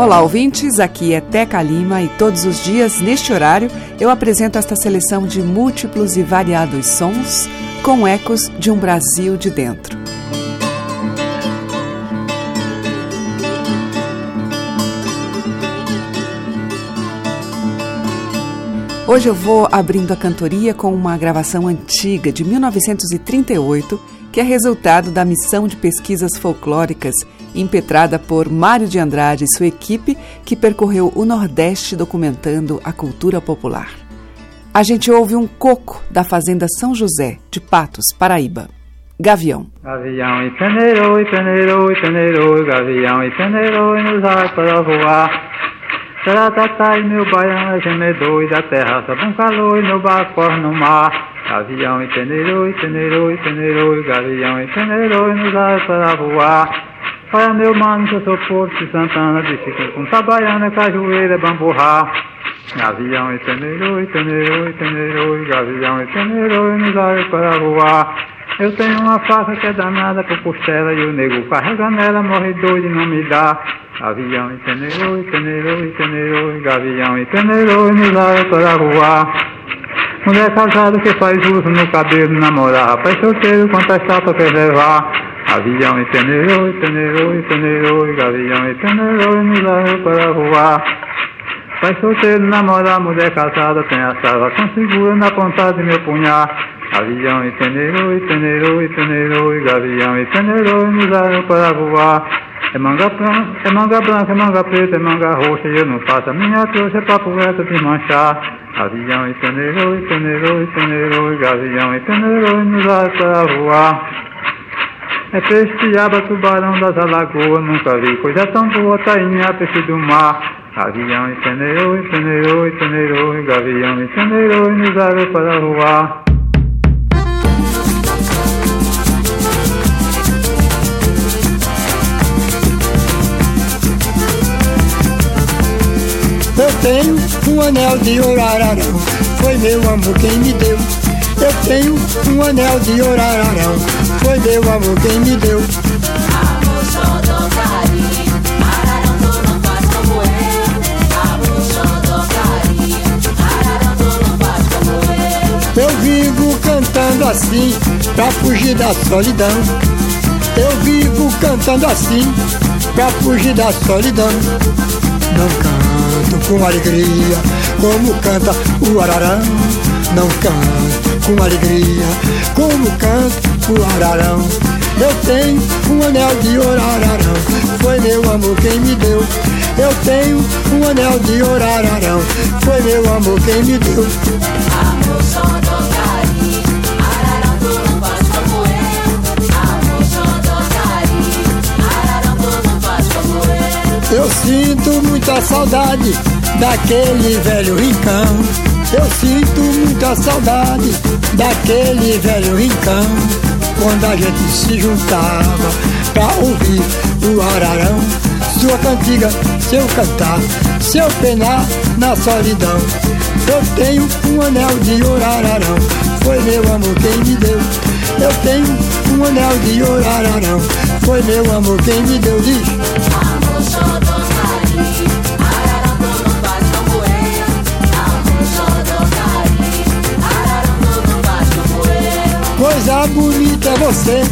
Olá, ouvintes. Aqui é Teca Lima e todos os dias, neste horário, eu apresento esta seleção de múltiplos e variados sons com ecos de um Brasil de dentro. Hoje eu vou abrindo a cantoria com uma gravação antiga de 1938, que é resultado da missão de pesquisas folclóricas impetrada por Mário de Andrade e sua equipe, que percorreu o Nordeste documentando a cultura popular. A gente ouve um coco da Fazenda São José, de Patos, Paraíba. Gavião. Gavião e peneirou, e peneirou, e peneirou, gavião e peneirou, e nos ar para voar. Taratatá e meu baiano é gemedor, e da terra sobe um calor, e meu barco no mar. Gavião e peneirou, e peneirou, e peneirou, e gavião e peneirou, e nos ar para voar. Olha meu mano, que eu sou Porto de Santana, de Chico com Tabaiana, Cajueira, Bamburrá. Gavião e peneirou, e peneirou, e peneirou, e gavião e peneirou, e nos ar para voar. Eu tenho uma faca que é danada por costela e o nego carrega nela, morre doido e não me dá. Gavião e peneirou, e peneirou, e peneirou, e gavião e peneirou, e nos ar para voar. Mulher casada que faz uso no cabelo namorar, rapaz solteiro quantas chapas quer levar. Gavião e peneirou, e peneirou, e peneirou, e gavião e peneirou, e nos ar para voar. Pai solteiro namorar, mulher casada tem a salvação segura na ponta de meu punhar. Gavião e peneirou, e peneirou, e peneirou, e gavião e peneirou, e nos ar para voar. É manga branca, é manga branca, é manga preta, é manga roxa, eu não faço a minha trouxa, é papo reto de manchar. Gavião e peneirou, e peneirou, e peneirou, e gavião e peneirou, e nos ar para voar. É peixe piaba, tubarão das alagoas, nunca vi coisa tão boa, tainha, peixe do mar. Gavião e peneirou, e peneirou, e peneirou, e gavião e peneirou, e nos ar para voar. Tenho um anel de orararão, foi meu amor quem me deu. Eu tenho um anel de orararão, foi meu amor quem me deu. Eu vivo cantando assim, pra fugir da solidão. Eu vivo cantando assim, pra fugir da solidão. Não canto com alegria, como canta o ararão. Não canto com alegria, como canta o ararão. Eu tenho um anel de orararão, foi meu amor quem me deu. Eu tenho um anel de orararão, foi meu amor quem me deu. Amor ararão tu não faz como eu. Amor xodocari, ararão tu não faz como eu. Eu sinto muita saudade daquele velho rincão. Eu sinto muita saudade daquele velho rincão. Quando a gente se juntava pra ouvir o ararão. Sua cantiga, seu cantar, seu penar na solidão. Eu tenho um anel de orararão, foi meu amor quem me deu. Eu tenho um anel de orararão, foi meu amor quem me deu. Diz. Coisa bonita é você,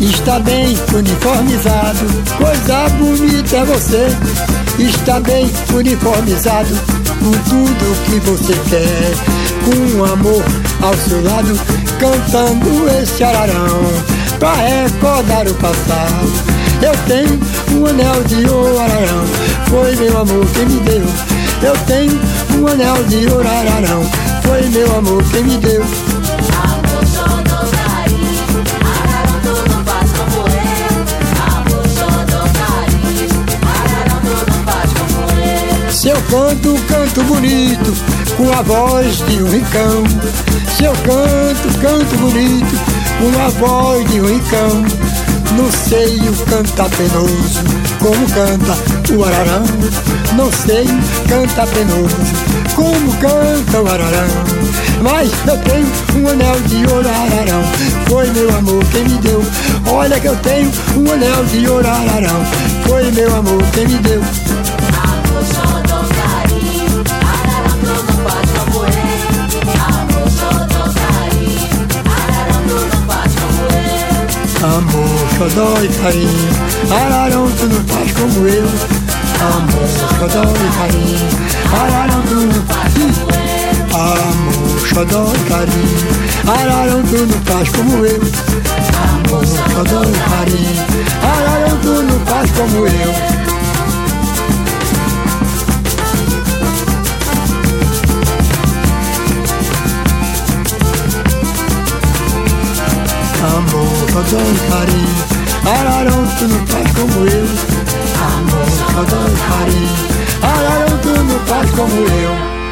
está bem uniformizado. Coisa bonita é você, está bem uniformizado. Com tudo que você quer, com amor ao seu lado, cantando esse ararão, pra recordar o passado. Eu tenho um anel de orararão, foi meu amor quem me deu. Eu tenho um anel de orararão, foi meu amor quem me deu. Canto, canto bonito, com a voz de um ricão. Se eu canto, canto bonito, com a voz de um ricão. Não sei o cantar penoso, como canta o ararão. Não sei cantar penoso, como canta o ararão. Mas eu tenho um anel de ouro ararão, foi meu amor quem me deu. Olha que eu tenho um anel de ouro ararão, foi meu amor quem me deu. Amor, xodó e carinho, ararão tu não faz como eu. Amor, xodó e carinho, ararão tu não faz como eu. Amor, xodó e carinho, ararão tu não faz como eu. Amor, xodó e carinho, ararão tu não faz como eu. Xodó e carinho, ararão tu não faz como eu. Amor, xodó e carinho, ararão tu não faz como eu.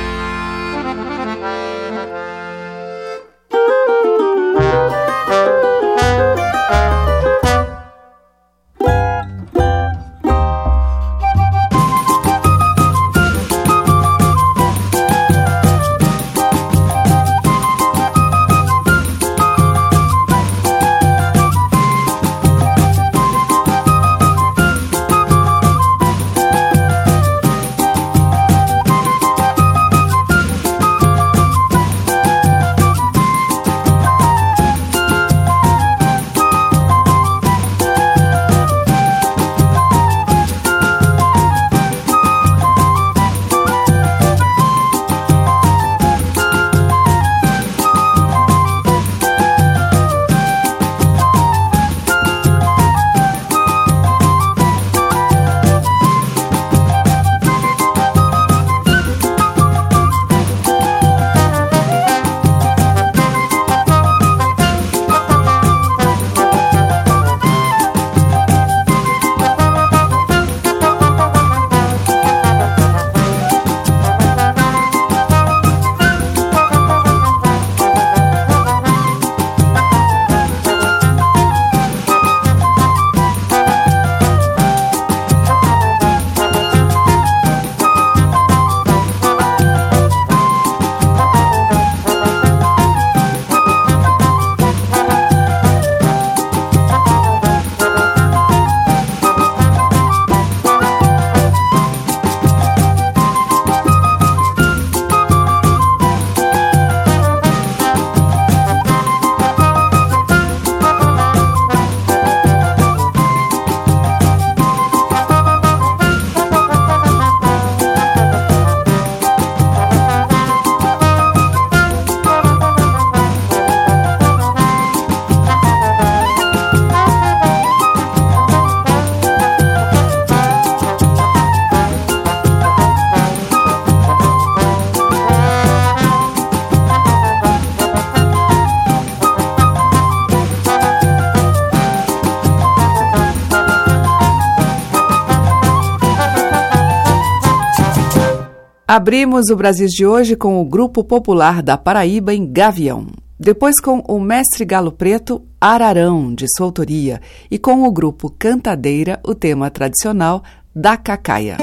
Abrimos o Brasil de hoje com o Grupo Popular da Paraíba em Gavião. Depois com o Mestre Galo Preto, Ararão, de sua autoria. E com o grupo Cantadeira, o tema tradicional da Cacaia.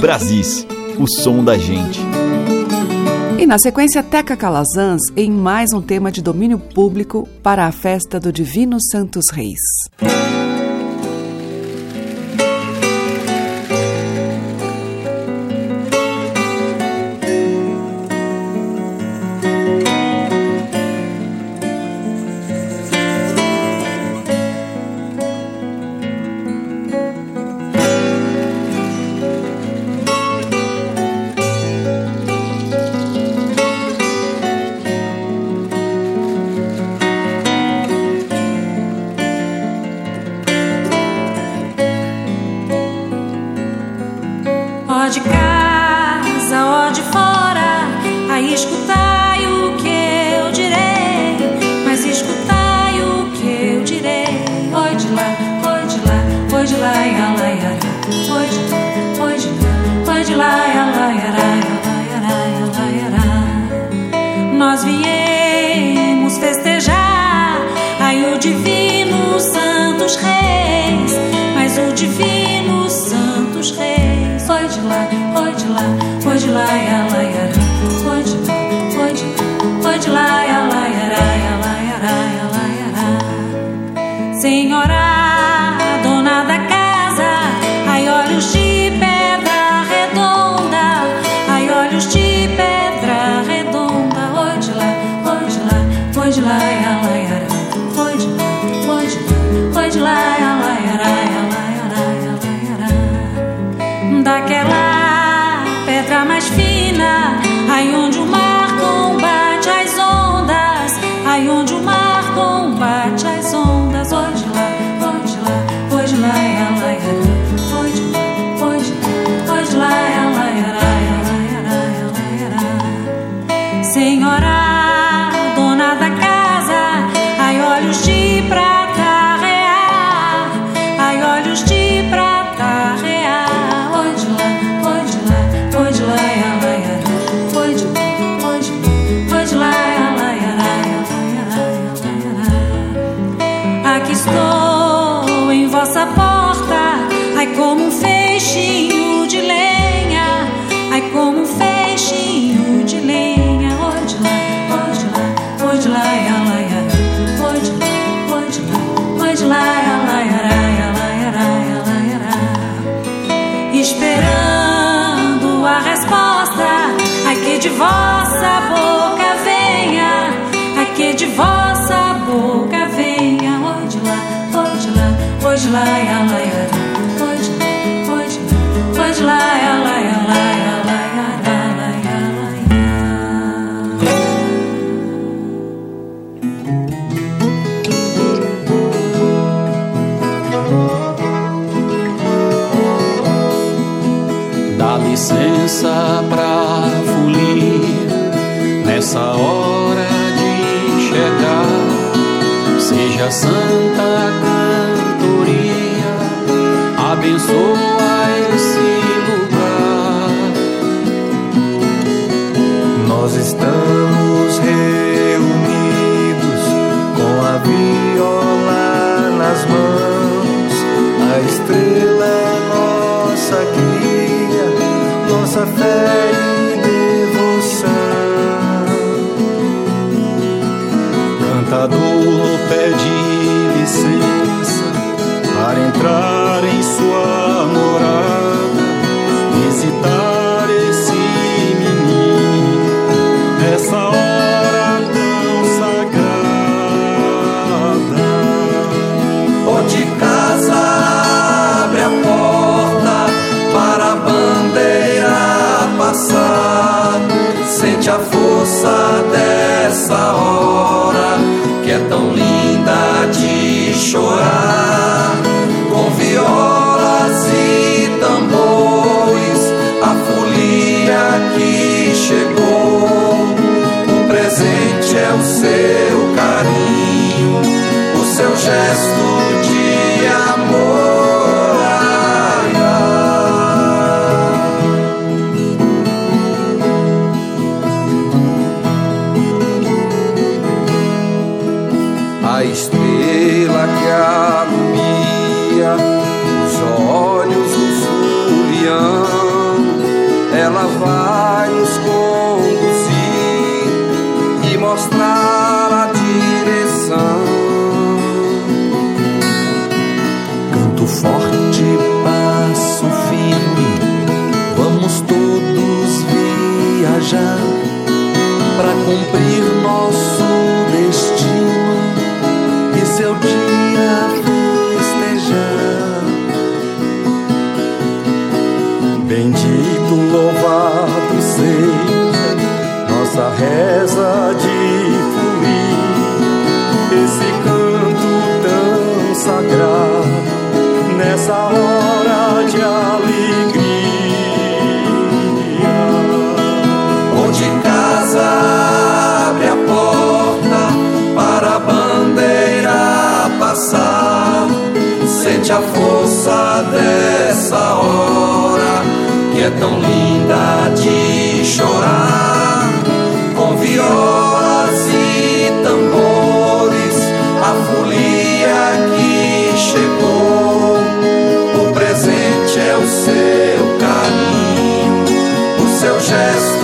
Brasis, o som da gente. E na sequência, Teca Calazans em mais um tema de domínio público para a festa do Divino Santos Reis. amarelar, pedra mais fina, aí onde o vossa boca venha, aqui de vossa boca venha, hoje lá, hoje lá, hoje lá, hoje lá, hoje lá, hoje lá, hoje licença pra essa hora de enxergar. Seja santa cantoria, abençoe. para cumprir nosso destino e seu dia festejar. Bendito, louvado seja nossa reza a força dessa hora que é tão linda de chorar. Com violas e tambores a folia que chegou. O presente é o seu carinho o seu gesto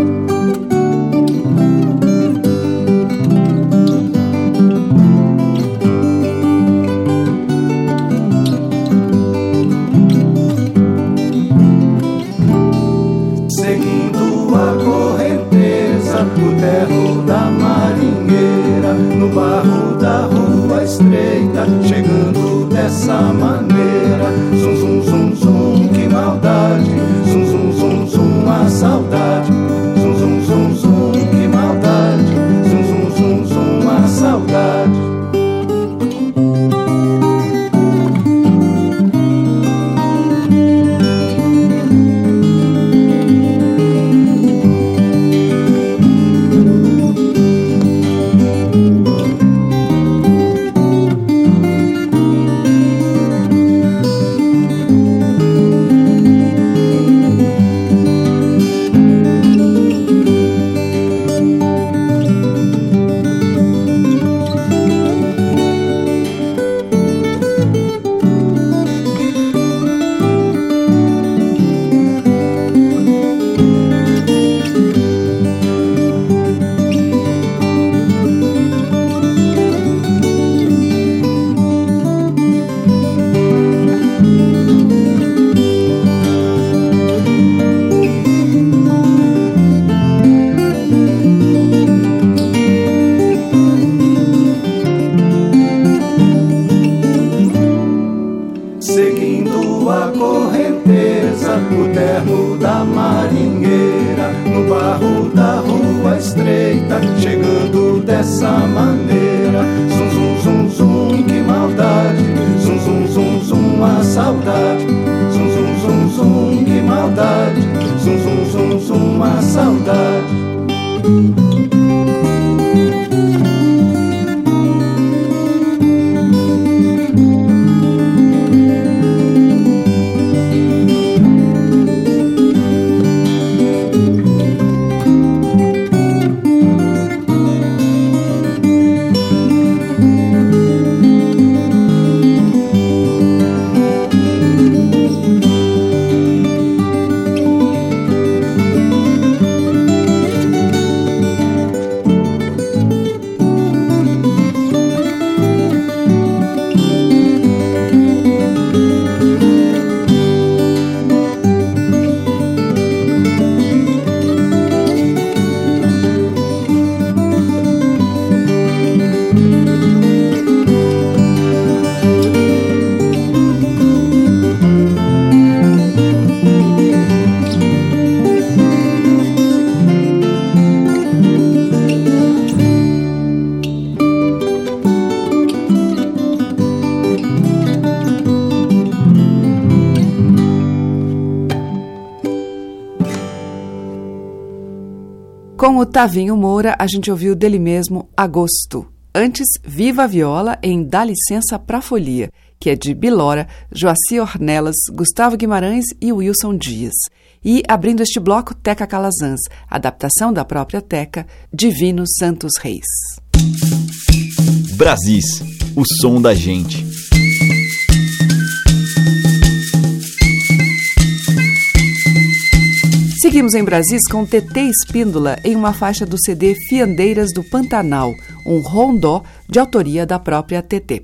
O Tavinho Moura, a gente ouviu dele mesmo Agosto. Antes, Viva a Viola em Dá Licença pra Folia, que é de Bilora, Joaci Ornelas, Gustavo Guimarães e Wilson Dias. E, abrindo este bloco, Teca Calazans, adaptação da própria Teca, Divino Santos Reis. Brasis, o som da gente. Seguimos em Brasis com TT Espíndola em uma faixa do CD Fiandeiras do Pantanal, um rondó de autoria da própria TT.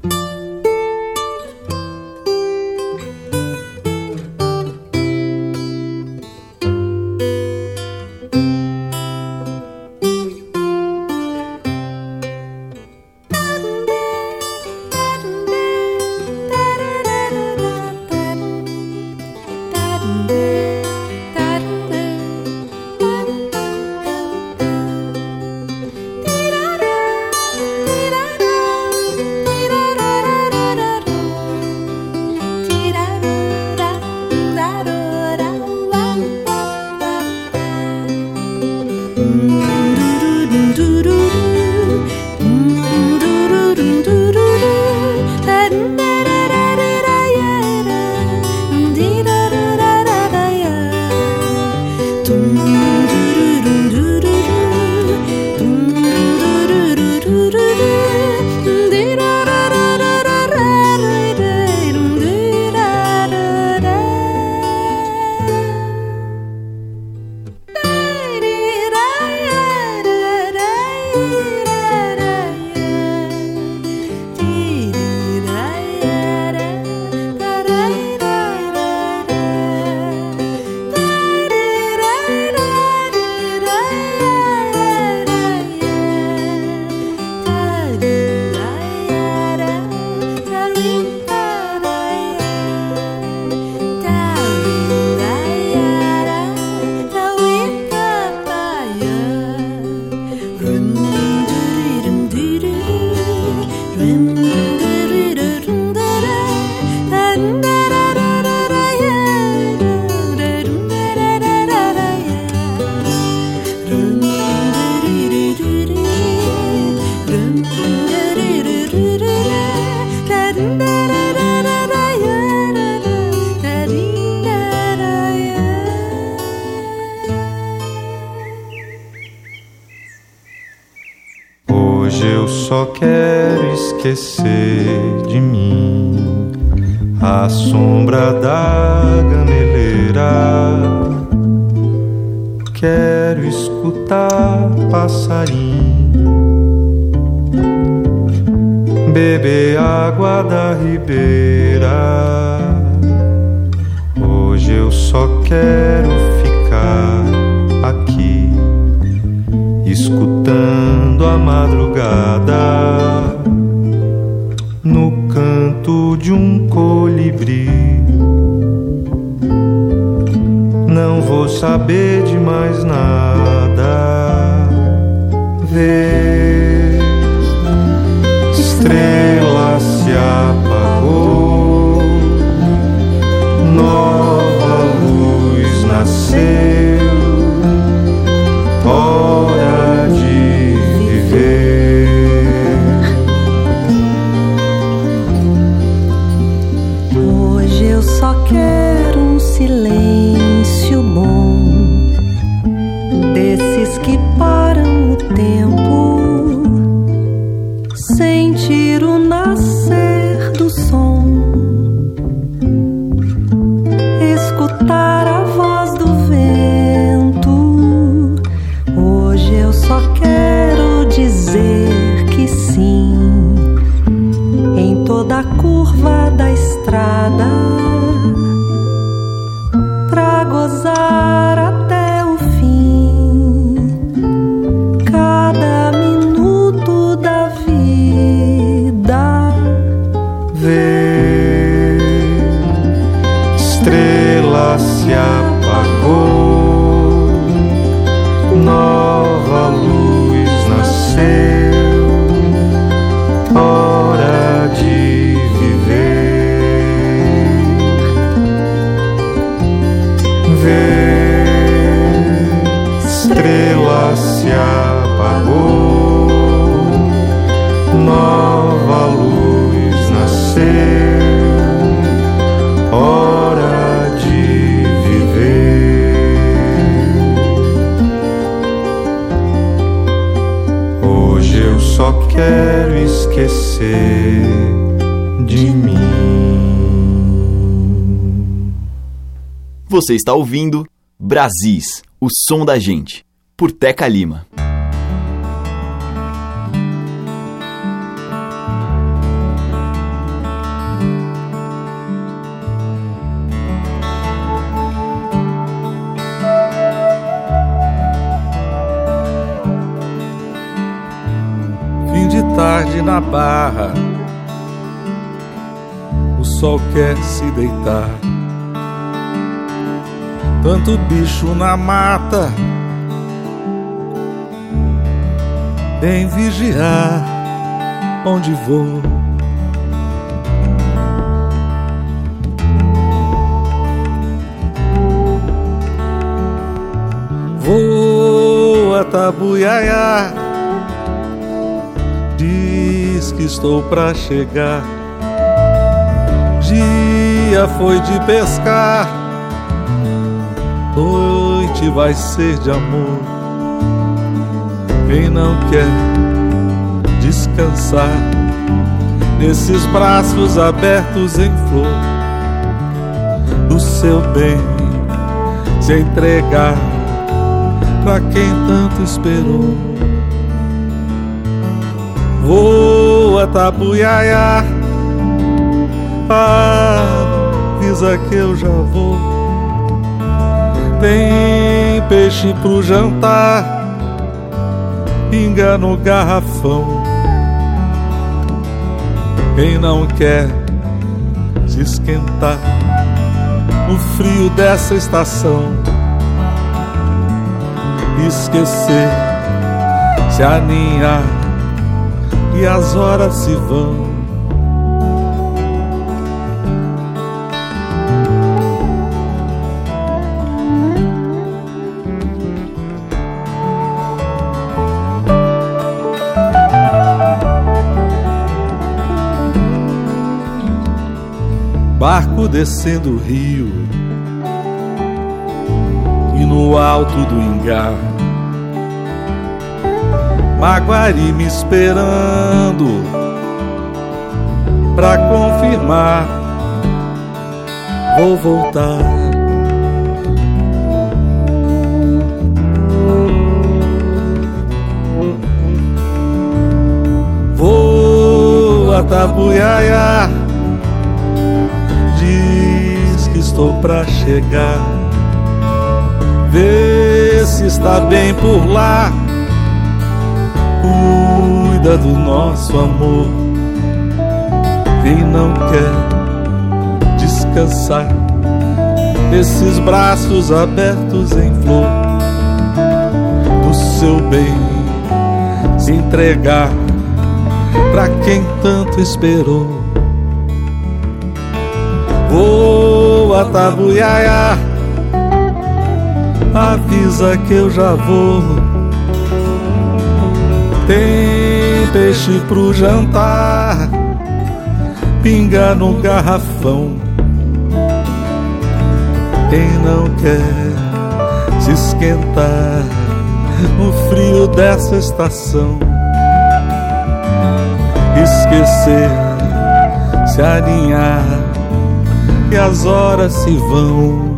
Quero esquecer de mim a sombra da gameleira. Quero escutar passarinho beber água da ribeira. Hoje eu só quero ficar escutando a madrugada no canto de um colibri. Não vou saber de mais nada. Ver estrela se apagou, nova luz nasceu, pra Você está ouvindo Brasis, o som da gente, por Teca Lima. Fim de tarde na barra, o sol quer se deitar. Tanto bicho na mata, em vigiar onde vou. Voa tabuiaiá, diz que estou pra chegar. Dia foi de pescar, noite vai ser de amor. Quem não quer descansar nesses braços abertos em flor, do seu bem se entregar pra quem tanto esperou. Voa, tabuiaia, avisa que eu já vou. Tem peixe pro jantar, pinga no garrafão. Quem não quer se esquentar no frio dessa estação, esquecer, se aninhar e as horas se vão. Barco descendo o rio e no alto do engar Maguari me esperando pra confirmar. Vou voltar. Vou a Tabuiaia. Pra chegar. Vê se está bem por lá. Cuida do nosso amor. Quem não quer descansar, esses braços abertos em flor, do seu bem se entregar para quem tanto esperou. Vou a Tabuiaia, avisa que eu já vou. Tem peixe pro jantar, pinga no garrafão. Quem não quer se esquentar no frio dessa estação, esquecer, se alinhar e as horas se vão.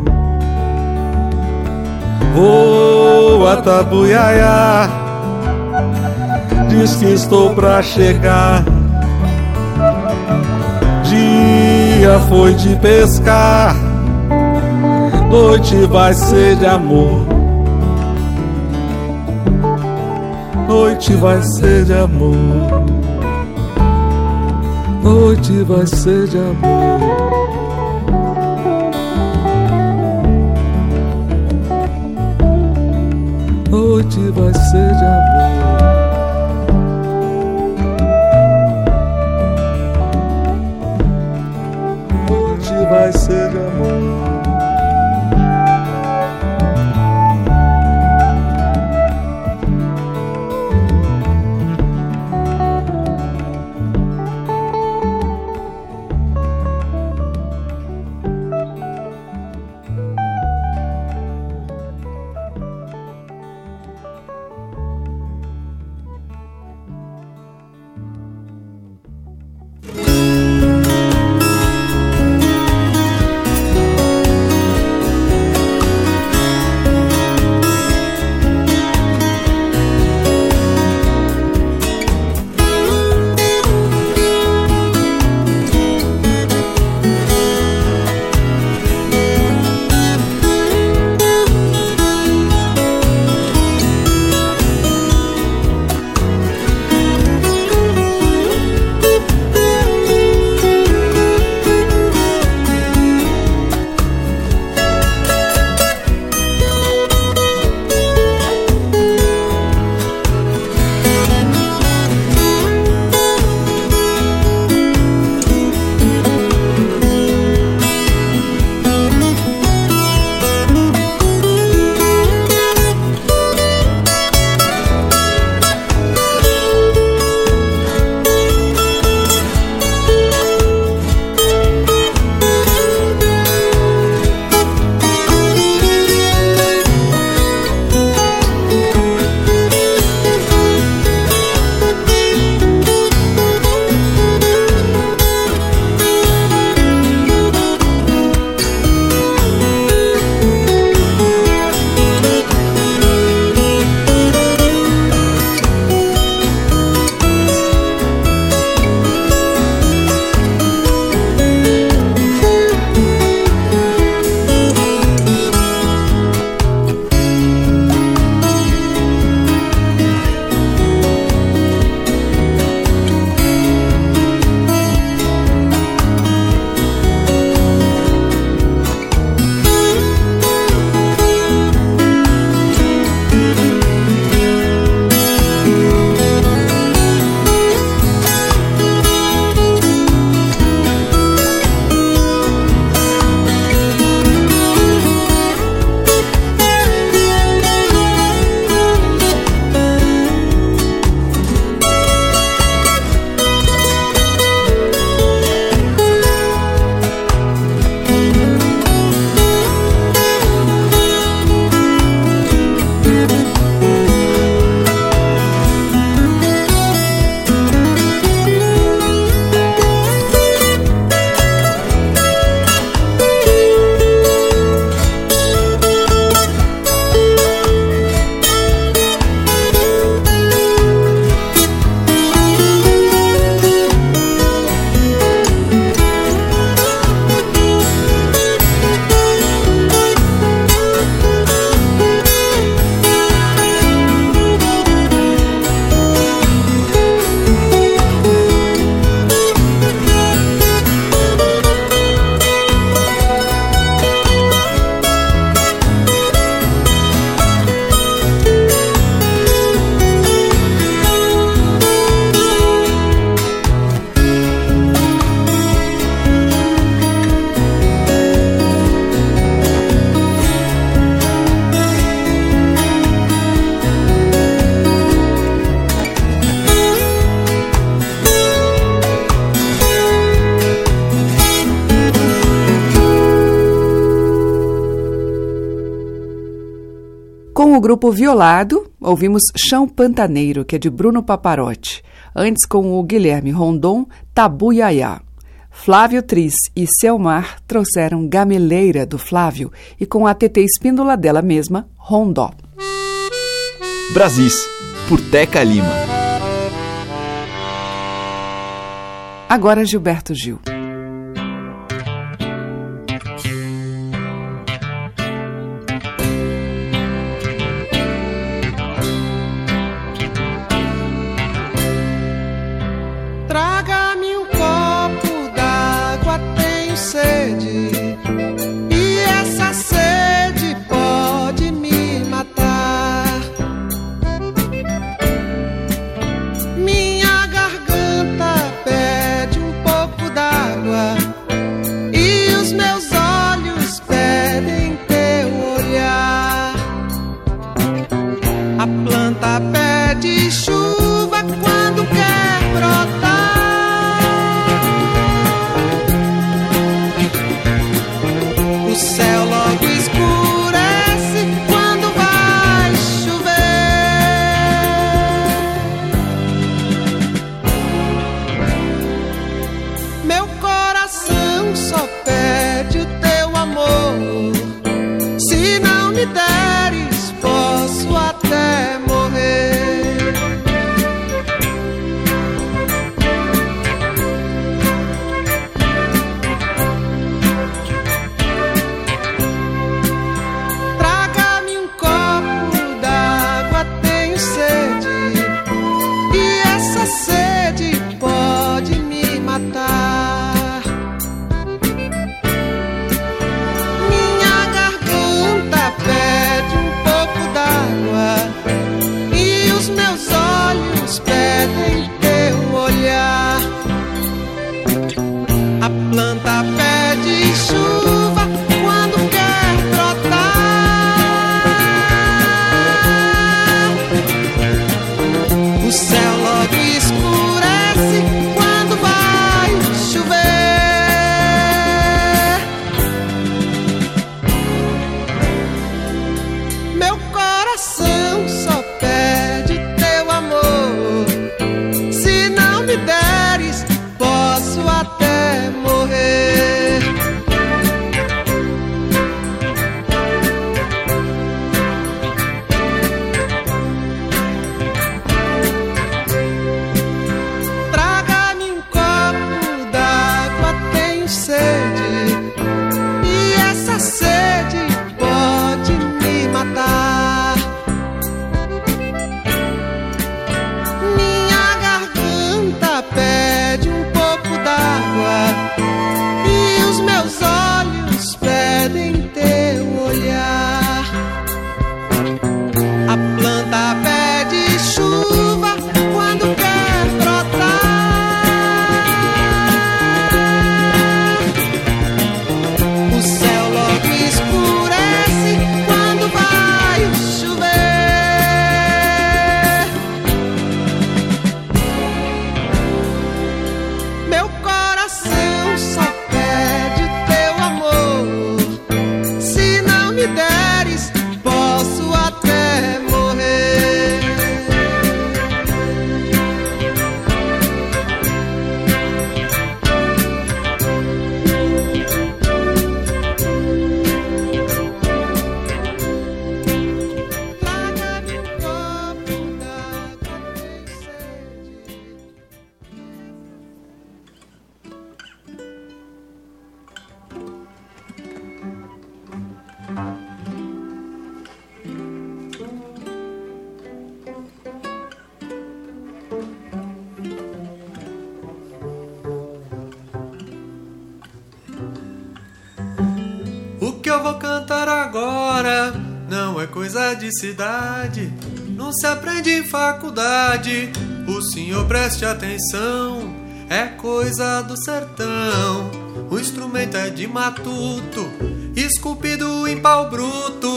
Vou a Tabuiaia, diz que estou pra chegar. Dia foi de pescar, noite vai ser de amor. Noite vai ser de amor. Noite vai ser de amor. Noite vai ser de amor. Grupo Violado, ouvimos Chão Pantaneiro, que é de Bruno Paparotti. Antes, com o Guilherme Rondon, Tabu Yaya. Flávio Tris e Selmar trouxeram Gameleira, do Flávio, e com a TT Espíndola dela mesma, Rondó. Brasis, por Teca Lima. Agora Gilberto Gil. De cidade, não se aprende em faculdade. O senhor preste atenção, é coisa do sertão. O instrumento é de matuto, esculpido em pau bruto,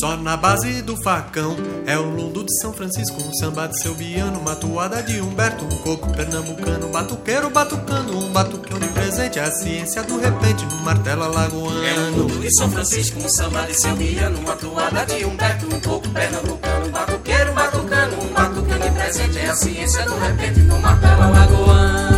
só na base do facão é o lundo de São Francisco, um samba de seu biano, uma toada de Humberto, um coco pernambucano, batuqueiro batucando, um batucão de presente, a ciência do repente no martelo alagoano. É o lundo de São Francisco, um samba de seu biano, uma toada de Humberto, um coco pernambucano, batuqueiro batucando, um batucão de presente, é a ciência do repente no martelo alagoano.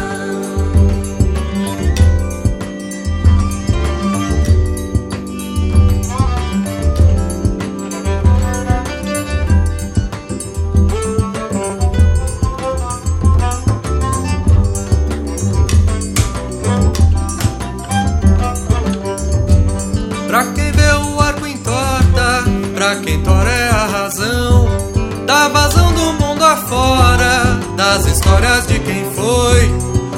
Histórias de quem foi.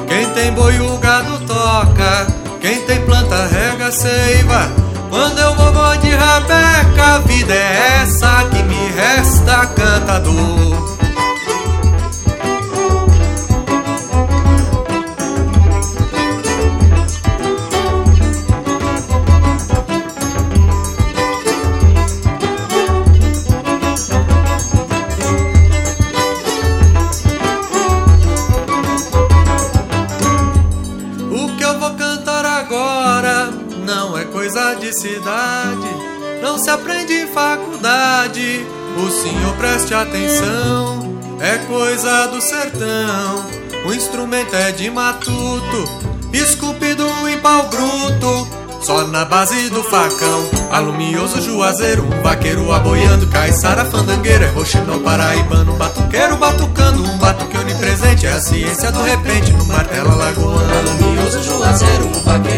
Quem tem boi o gado toca, quem tem planta rega seiva. Quando eu vou, vou de rabeca, a vida é essa que me resta cantador. O senhor preste atenção, é coisa do sertão. O instrumento é de matuto, esculpido em pau bruto. Só na base do facão, alumioso juazeiro, um vaqueiro aboiando, caiçara fandangueira, é roxinol paraibano, batuqueiro batucando, um batuque onipresente, é a ciência do repente, no martelo alagoano. Alumioso juazeiro, um vaqueiro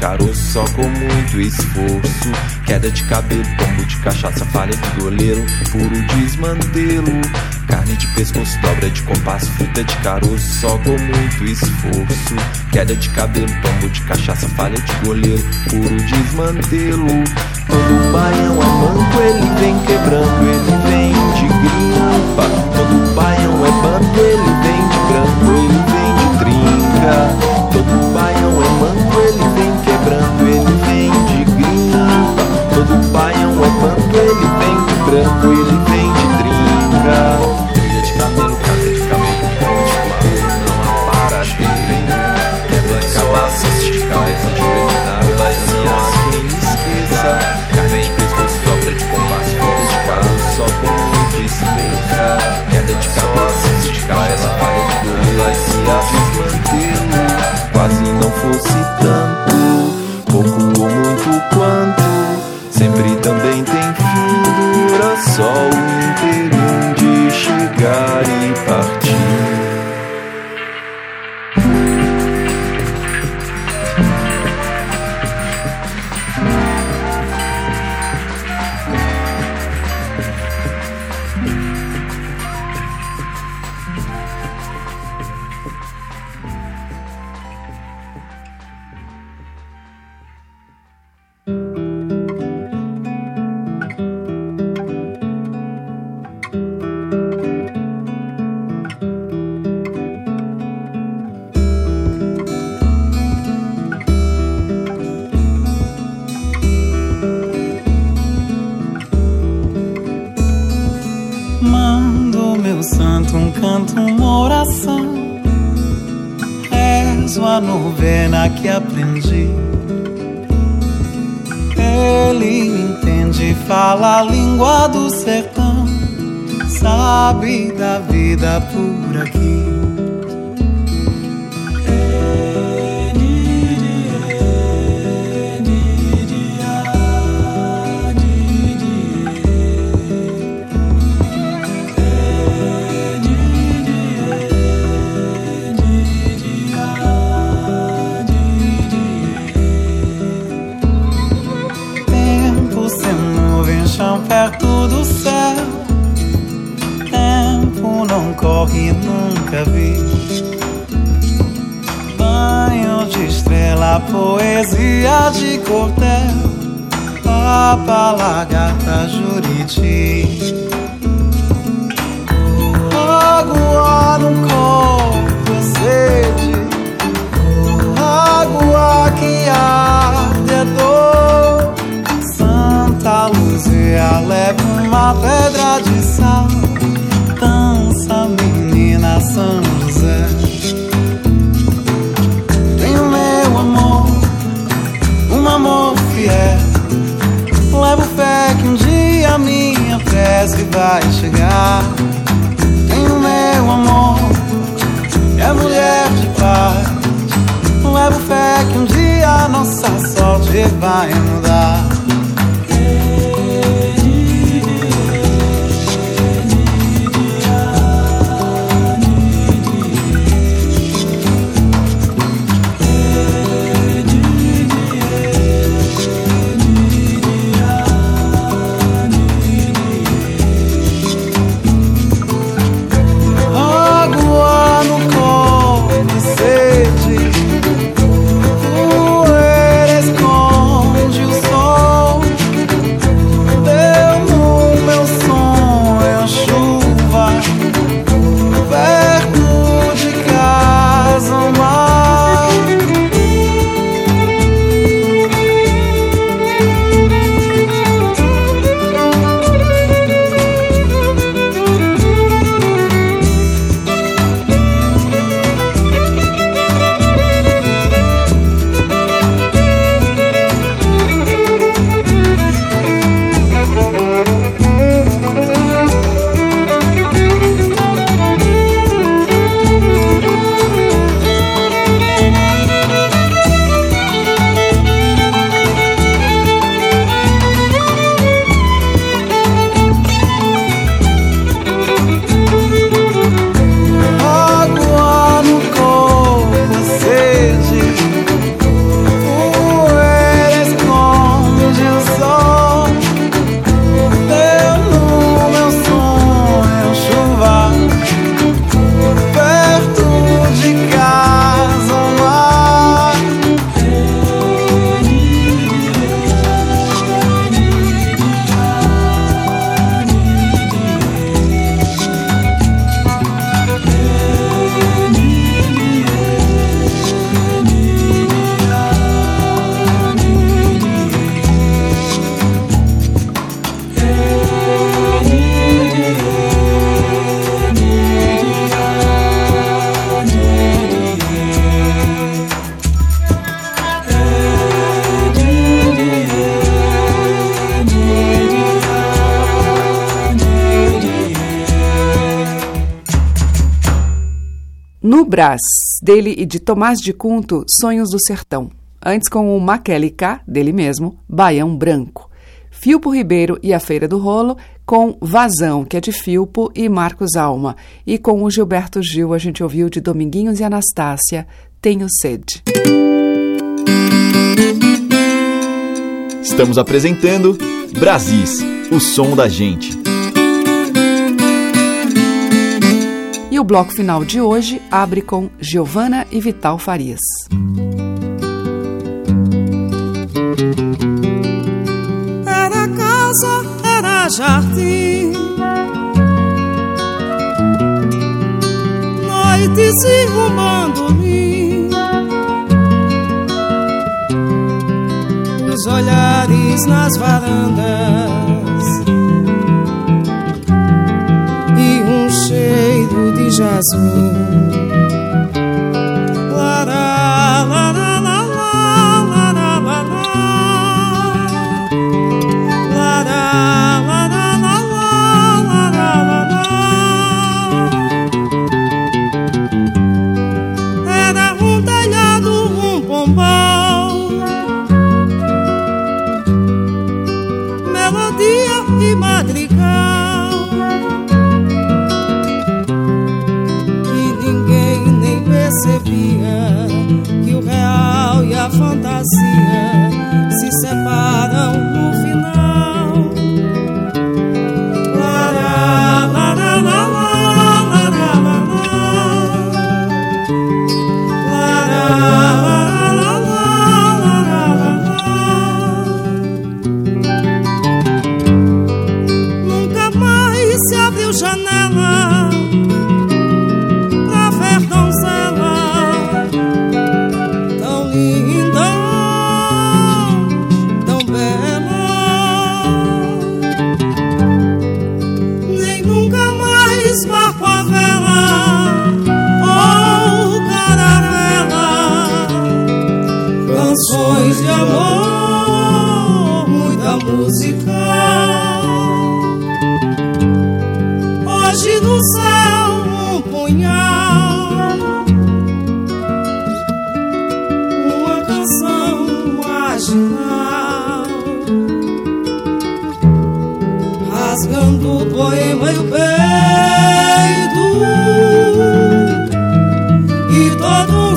caroço, só com muito esforço. Queda de cabelo, tombo de cachaça, falha de goleiro, puro desmantelo. Carne de pescoço, dobra de compasso, fruta de caroço, só com muito esforço. Queda de cabelo, tombo de cachaça, falha de goleiro, puro desmantelo. Todo baião é manco, ele vem quebrando, ele vem de grimpa. Todo baião é bando, ele vem de branco, ele vem de trinca. Todo baião é manco, Todo baião é bando, ele vem de branco, ele vem de trinca. Trilha de cabelo, casa de cabelo, pão de puteiro, não há paradeiro. Quebra de cabaço, de cabeça de verdade, há quem esqueça. Carne de pescoço, dobra de compasso, fruta de caroço, só com muito especa. Queda de cabaço, de cabeça, palha de dor, vai se desmantelo. Quase não fosse tanto, dura novena que aprendi. Ele entende, fala a língua do sertão, sabe da vida por cordel. Papa, lagarta, juriti. Água no corpo, é sede. Água que arde é dor. Santa Luzia leva uma pedra prece vai chegar. Tenho meu amor, é mulher de paz. Levo fé que um dia nossa sorte vai mudar. Brás, dele e de Tomás de Cunto, Sonhos do Sertão. Antes com o Maquele K, dele mesmo, Baião Branco. Filpo Ribeiro e a Feira do Rolo, com Vazão, que é de Filpo e Marcos Alma. E com o Gilberto Gil, a gente ouviu de Dominguinhos e Anastácia, Tenho Sede. Estamos apresentando Brasis, o som da gente. E o bloco final de hoje abre com Giovana e Vital Farias. Era casa, era jardim. Noite se rumando-me. Os olhares nas varandas. E um cheiro jasmim.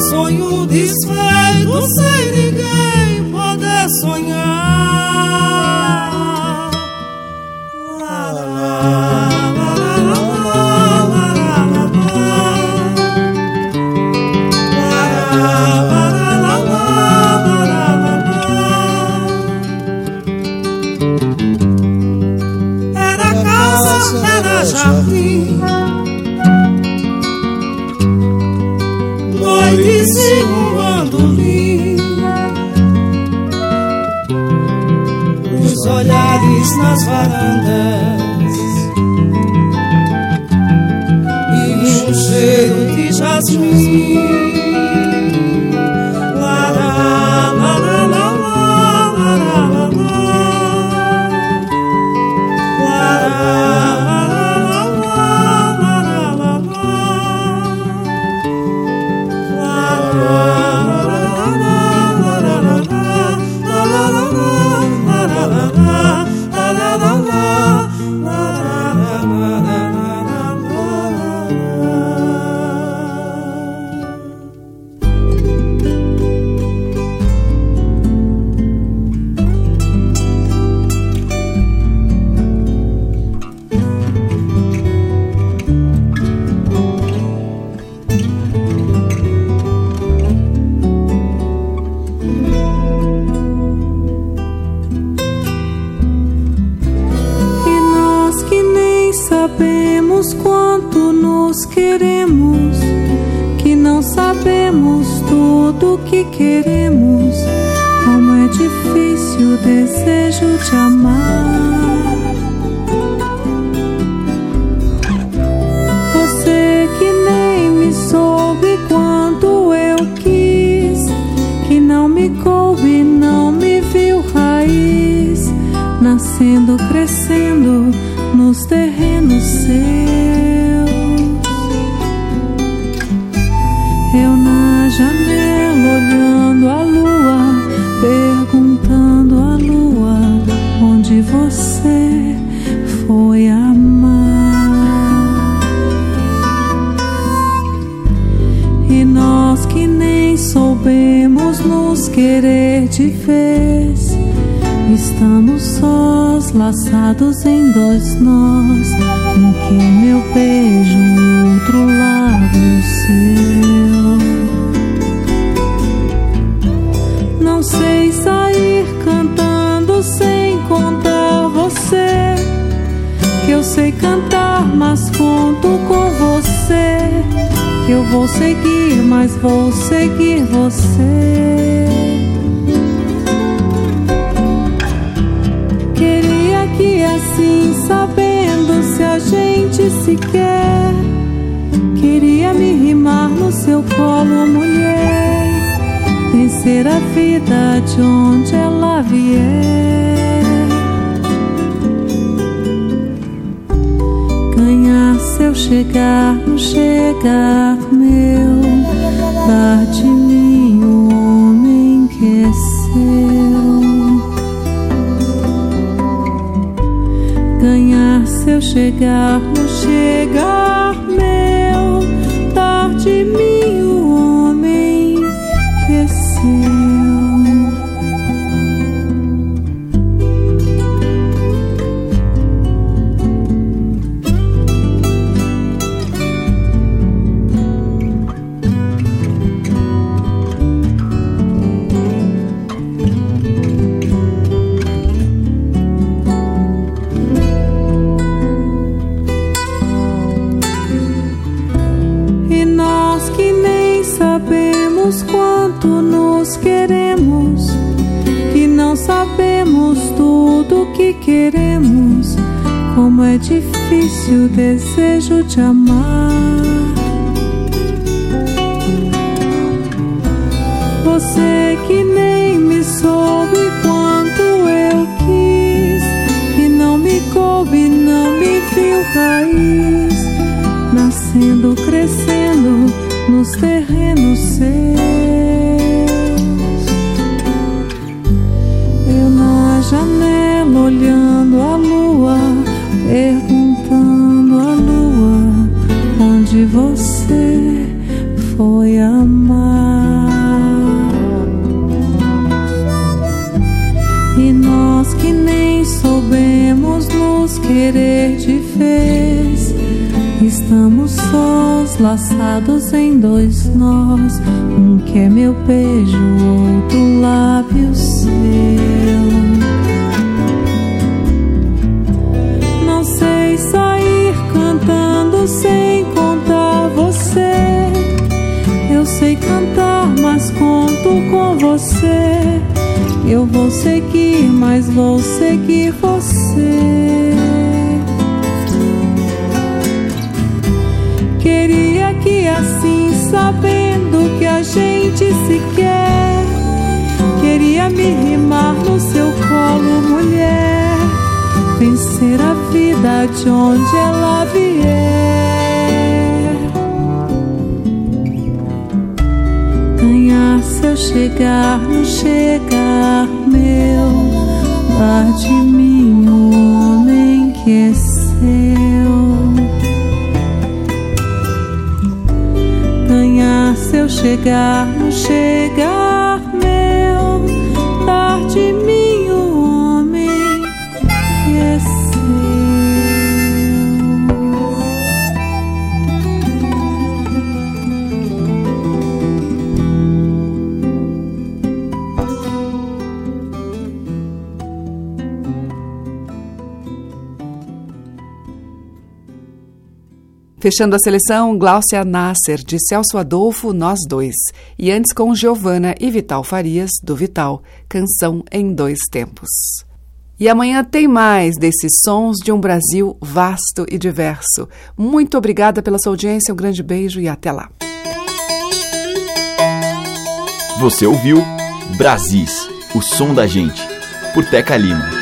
Sonho desfeito sem ninguém tudo que queremos, como é difícil o desejo de amar. Você que nem me soube quanto eu quis, que não me coube, não me viu raiz, nascendo, crescendo nos terrenos seus. Querer de vez, estamos sós, laçados em dois nós. Um que é meu beijo, outro lábio seu. Não sei sair cantando sem contar você. Que eu sei cantar, mas conto com você. Que eu vou seguir, mas vou seguir você. Sabendo se a gente se quer, queria me rimar no seu colo, mulher. Vencer a vida de onde ela vier. Ganhar seu chegar no chegar meu, dar de mim o homem que é seu. Chegar no chegar como é difícil o desejo de amar. Você que nem me soube quanto eu quis, e não me coube, não me viu raiz, nascendo, crescendo nos terrenos seus. Querer de vez Estamos sós, laçados em dois nós. Um que é meu beijo, outro lábio chegar no chegar meu, dar de mim o homem que é seu. ganhar seu chegar no chegar Fechando a seleção, Gláucia Nasser, de Celso Adolfo, Nós Dois. E antes com Giovana e Vital Farias, do Vital, Canção em Dois Tempos. E amanhã tem mais desses sons de um Brasil vasto e diverso. Muito obrigada pela sua audiência, um grande beijo e até lá. Você ouviu Brasis, o som da gente, por Teca Lima.